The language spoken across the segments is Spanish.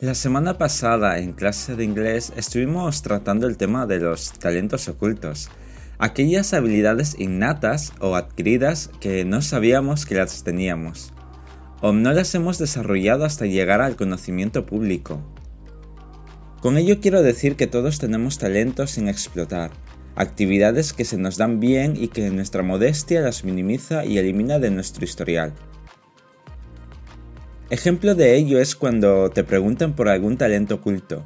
La semana pasada en clase de inglés estuvimos tratando el tema de los talentos ocultos, aquellas habilidades innatas o adquiridas que no sabíamos que las teníamos, o no las hemos desarrollado hasta llegar al conocimiento público. Con ello quiero decir que todos tenemos talentos sin explotar, actividades que se nos dan bien y que nuestra modestia las minimiza y elimina de nuestro historial. Ejemplo de ello es cuando te preguntan por algún talento oculto.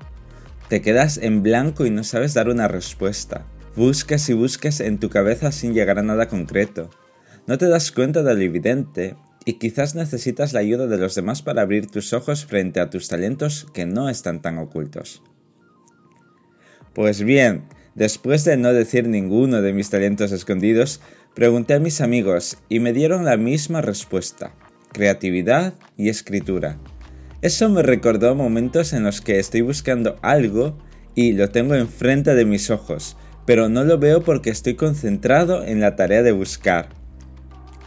Te quedas en blanco y no sabes dar una respuesta. Buscas y buscas en tu cabeza sin llegar a nada concreto. No te das cuenta de lo evidente y quizás necesitas la ayuda de los demás para abrir tus ojos frente a tus talentos que no están tan ocultos. Pues bien, después de no decir ninguno de mis talentos escondidos, pregunté a mis amigos y me dieron la misma respuesta creatividad y escritura. Eso me recordó momentos en los que estoy buscando algo y lo tengo enfrente de mis ojos, pero no lo veo porque estoy concentrado en la tarea de buscar.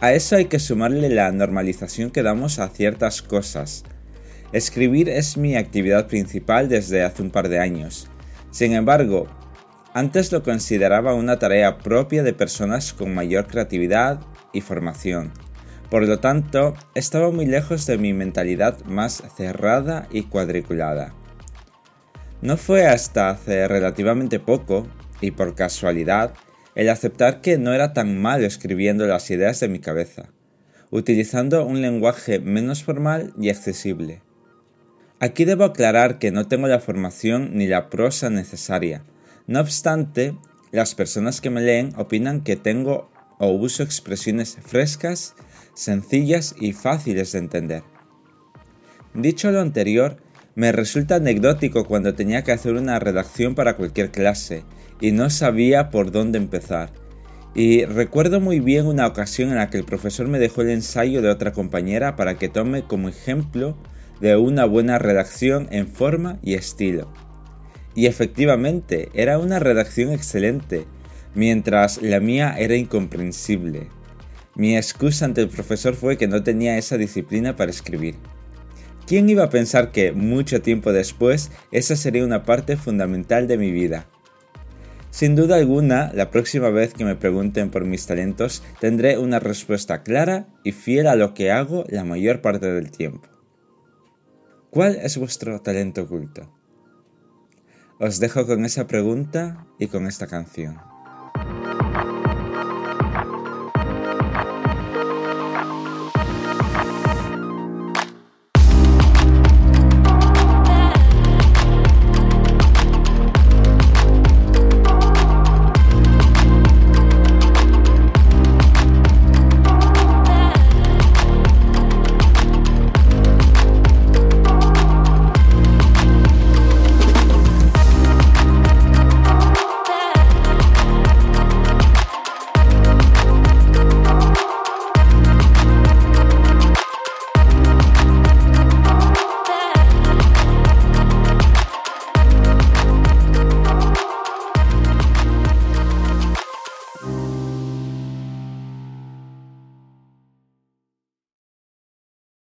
A eso hay que sumarle la normalización que damos a ciertas cosas. Escribir es mi actividad principal desde hace un par de años. Sin embargo, antes lo consideraba una tarea propia de personas con mayor creatividad y formación. Por lo tanto, estaba muy lejos de mi mentalidad más cerrada y cuadriculada. No fue hasta hace relativamente poco, y por casualidad, el aceptar que no era tan malo escribiendo las ideas de mi cabeza, utilizando un lenguaje menos formal y accesible. Aquí debo aclarar que no tengo la formación ni la prosa necesaria. No obstante, las personas que me leen opinan que tengo o uso expresiones frescas sencillas y fáciles de entender. Dicho lo anterior, me resulta anecdótico cuando tenía que hacer una redacción para cualquier clase y no sabía por dónde empezar. Y recuerdo muy bien una ocasión en la que el profesor me dejó el ensayo de otra compañera para que tome como ejemplo de una buena redacción en forma y estilo. Y efectivamente, era una redacción excelente, mientras la mía era incomprensible. Mi excusa ante el profesor fue que no tenía esa disciplina para escribir. ¿Quién iba a pensar que, mucho tiempo después, esa sería una parte fundamental de mi vida? Sin duda alguna, la próxima vez que me pregunten por mis talentos, tendré una respuesta clara y fiel a lo que hago la mayor parte del tiempo. ¿Cuál es vuestro talento oculto? Os dejo con esa pregunta y con esta canción.